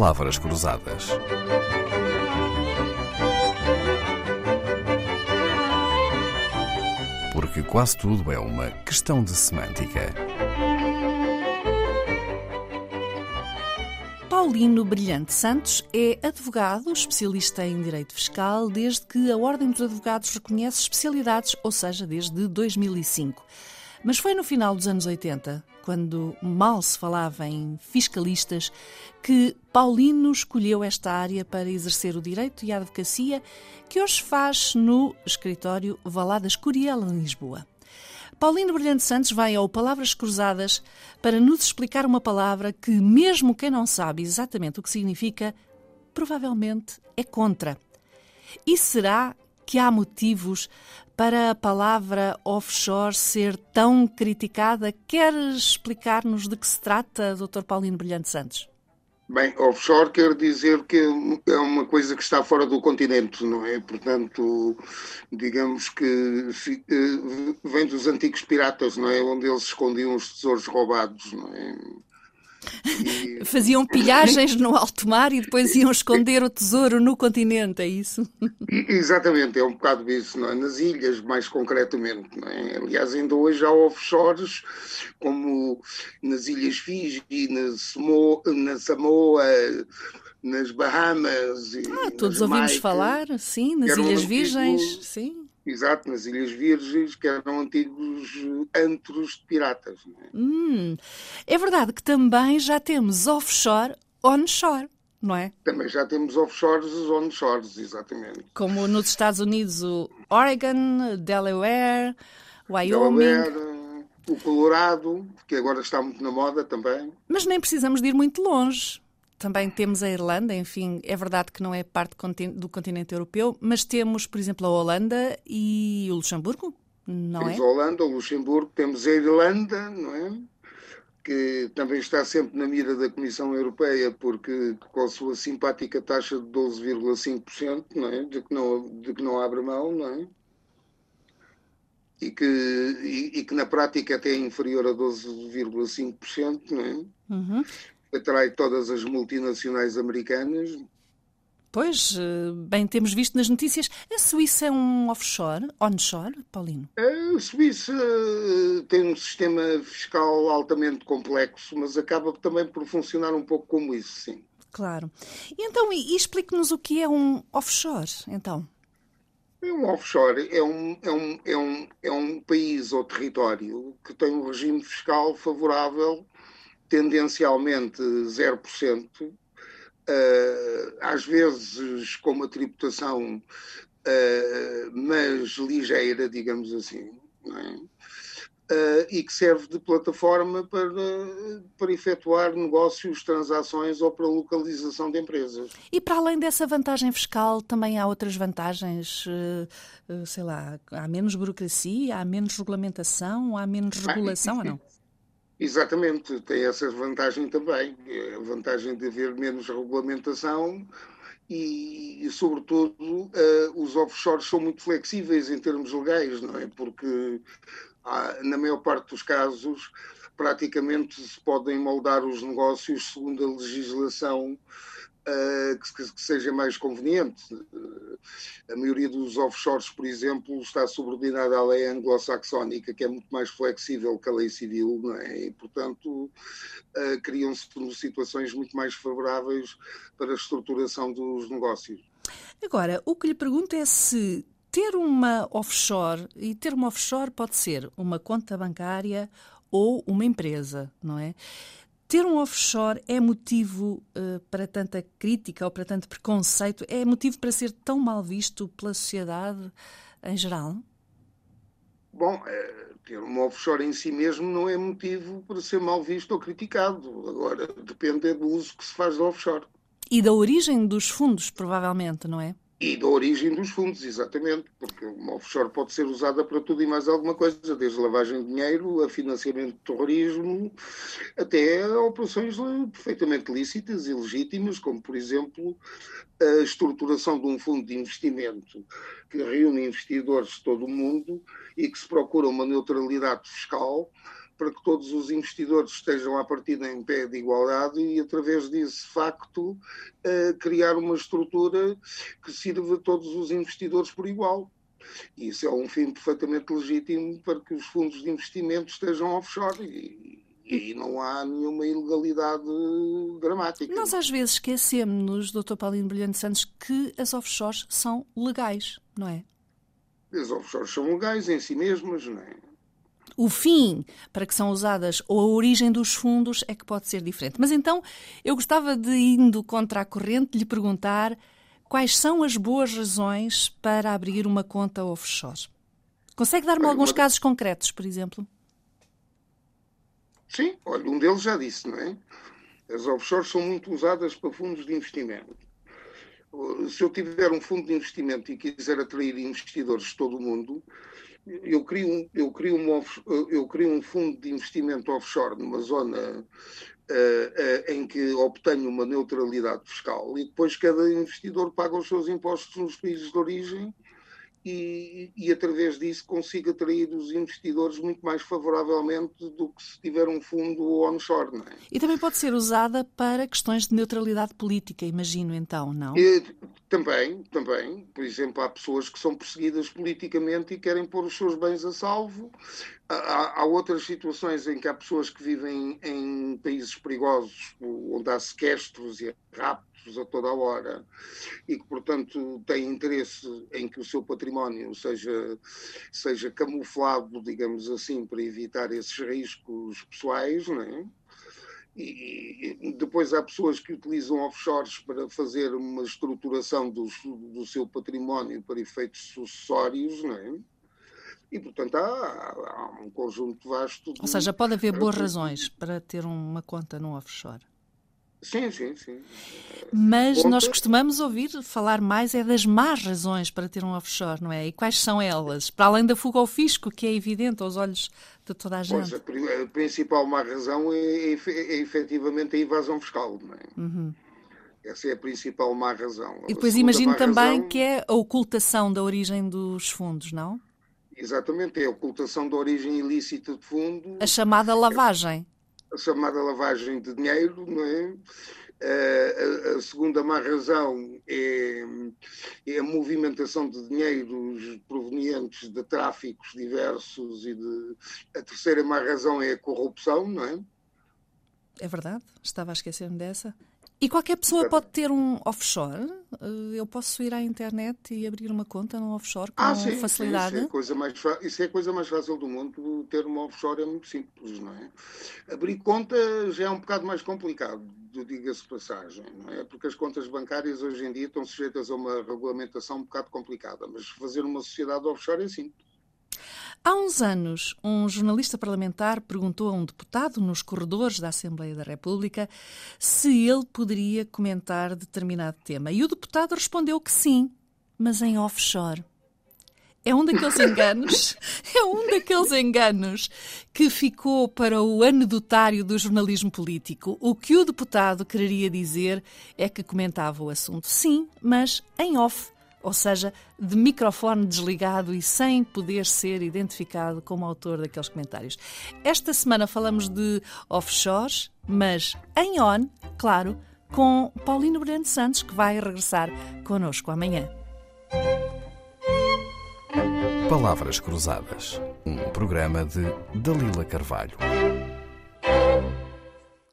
Palavras Cruzadas. Porque quase tudo é uma questão de semântica. Paulino Brilhante Santos é advogado, especialista em direito fiscal, desde que a Ordem dos Advogados reconhece especialidades, ou seja, desde 2005. Mas foi no final dos anos 80, quando mal se falava em fiscalistas, que Paulino escolheu esta área para exercer o direito e a advocacia, que hoje faz no escritório Valadas Curiel, em Lisboa. Paulino Brilhante Santos vai ao Palavras Cruzadas para nos explicar uma palavra que, mesmo quem não sabe exatamente o que significa, provavelmente é contra. E será que há motivos para a palavra offshore ser tão criticada? Quer explicar-nos de que se trata, Dr. Paulino Brilhante Santos? Bem, offshore quer dizer que é uma coisa que está fora do continente, não é? Portanto, digamos que eh, vem dos antigos piratas, não é? Onde eles escondiam os tesouros roubados, não é? E... Faziam pilhagens no alto mar e depois iam esconder o tesouro no continente, é isso? Exatamente, é um bocado isso, é? Nas ilhas, mais concretamente, é? Aliás, ainda hoje há offshores, como nas Ilhas Fiji, na Samoa, na Samoa nas Bahamas. Ah, todos ouvimos falar, sim, nas Ilhas Virgens, sim. Exato, nas Ilhas Virgens, que eram antigos antros de piratas. É? Hum, é verdade que também já temos offshore, onshore, não é? Também já temos offshores e onshores, exatamente. Como nos Estados Unidos, o Oregon, Delaware, Wyoming. Delaware, o Colorado, que agora está muito na moda também. Mas nem precisamos de ir muito longe. Também temos a Irlanda, enfim, é verdade que não é parte do continente europeu, mas temos, por exemplo, a Holanda e o Luxemburgo, não temos é? a Holanda, o Luxemburgo, temos a Irlanda, não é? Que também está sempre na mira da Comissão Europeia, porque com a sua simpática taxa de 12,5%, não é? De que não, de que não abre mão, não é? E que, e, e que na prática até é inferior a 12,5%, não é? Uhum atrai todas as multinacionais americanas. Pois, eh, bem, temos visto nas notícias. A Suíça é um offshore, onshore, Paulino? A Suíça eh, tem um sistema fiscal altamente complexo, mas acaba também por funcionar um pouco como isso, sim. Claro. E então, e explique-nos o que é um offshore, então. Um offshore é um, é, um, é, um, é um país ou território que tem um regime fiscal favorável tendencialmente 0%, uh, eh, às vezes com uma tributação, uh, mas ligeira, digamos assim, uh, e que serve de plataforma para, para efetuar negócios, transações ou para localização de empresas. E para além dessa vantagem fiscal, também há outras vantagens, sei lá, há menos burocracia, há menos regulamentação, há menos regulação ou não? Exatamente, tem essa vantagem também, a vantagem de haver menos regulamentação e, e sobretudo, uh, os offshores são muito flexíveis em termos legais, não é? Porque, ah, na maior parte dos casos, praticamente se podem moldar os negócios segundo a legislação que, que, seja mais conveniente. Uh, a maioria dos offshores, por exemplo, está subordinada à lei anglo-saxónica, que é muito mais flexível que a lei civil, é? E, portanto, uh, criam-se situações muito mais favoráveis para a estruturação dos negócios. Agora, o que lhe pergunto é se ter uma offshore, e ter uma offshore pode ser uma conta bancária ou uma empresa, não é? Ter um offshore é motivo uh, para tanta crítica ou para tanto preconceito? É motivo para ser tão mal visto pela sociedade em geral? Bom, é, ter um offshore em si mesmo não é motivo para ser mal visto ou criticado. Agora, depende do uso que se faz do offshore. E da origem dos fundos, provavelmente, não é? E da origem dos fundos, exatamente, porque uma offshore pode ser usada para tudo e mais alguma coisa, desde lavagem de dinheiro a financiamento de terrorismo, até a operações perfeitamente lícitas e legítimas, como, por exemplo, a estruturação de um fundo de investimento que reúne investidores de todo o mundo e que se procura uma neutralidade fiscal para que todos os investidores estejam à partida em pé de igualdade e, através desse facto, uh, criar uma estrutura que sirva a todos os investidores por igual. E isso é um fim perfeitamente legítimo para que os fundos de investimento estejam offshore. E, e não há nenhuma ilegalidade dramática. Nós às vezes esquecemos, Dr. Paulino Brilhante Santos, que as offshores são legais, não é? As offshores são legais em si mesmas, não é? O fim para que são usadas ou a origem dos fundos é que pode ser diferente. Mas então eu gostava de, indo contra a corrente, lhe perguntar quais são as boas razões para abrir uma conta offshore. Consegue dar-me alguns casos concretos, por exemplo? Sim, olha, um deles já disse, não é? As offshores são muito usadas para fundos de investimento. Se eu tiver um fundo de investimento e quiser atrair investidores de todo o mundo, eu crio, um, eu, crio um eu crio um fundo de investimento offshore numa zona uh, uh, em que obtenho uma neutralidade fiscal e depois cada investidor paga os seus impostos nos países de origem e, e, através disso consiga atrair os investidores muito mais favoravelmente do que se tiver um fundo onshore. É? E também pode ser usada para questões de neutralidade política, imagino então, não? E, também, também. Por exemplo, há pessoas que são perseguidas politicamente e querem pôr os seus bens a salvo. Há, há outras situações em que há pessoas que vivem em países perigosos, onde há sequestros e raptos a toda a hora e que, portanto, têm interesse em que o seu património seja, seja camuflado, digamos assim, para evitar esses riscos pessoais, não é? E depois há pessoas que utilizam offshores para fazer uma estruturação do, do seu património para efeitos sucessórios, não é? E, portanto, há, há um conjunto vasto. De... Ou seja, pode haver boas razões para ter uma conta no offshore. Sim, sim, sim. Mas Conta... nós costumamos ouvir falar mais é das más razões para ter um offshore, não é? E quais são elas? Para além da fuga ao fisco, que é evidente aos olhos de toda a gente. Pois, a principal má razão é, é, é efetivamente a evasão fiscal, não é? Uhum. Essa é a principal má razão. E depois imagino também razão... que é a ocultação da origem dos fundos, não? Exatamente, é a ocultação da origem ilícita de fundos. A chamada lavagem a chamada lavagem de dinheiro, não é? A, a, segunda má razão é, é, a movimentação de dinheiros provenientes de tráficos diversos e de, a terceira má razão é a corrupção, não é? É verdade, estava a esquecer-me dessa. E qualquer pessoa pode ter um offshore? Eh, eu posso ir à internet e abrir uma conta num offshore com ah, sim, facilidade? Sim, isso, é coisa mais, isso é a coisa mais fácil do mundo. Ter uma offshore é muito simples, não é? Abrir conta já é um bocado mais complicado, diga-se passagem, não é? Porque as contas bancárias hoje em dia estão sujeitas a uma regulamentação um bocado complicada, mas fazer uma sociedade offshore é simples. Há uns anos, um jornalista parlamentar perguntou a um deputado nos corredores da Assembleia da República se ele poderia comentar determinado tema. E o deputado respondeu que sim, mas em offshore. É um daqueles enganos, é um daqueles enganos que ficou para o anedotário do jornalismo político. O que o deputado quereria dizer é que comentava o assunto, sim, mas em off ou seja, de microfone desligado e sem poder ser identificado como autor daqueles comentários. Esta semana falamos de offshores, mas em on, claro, com Paulino Brando Santos, que vai regressar connosco amanhã. Palavras Cruzadas, um programa de Dalila Carvalho.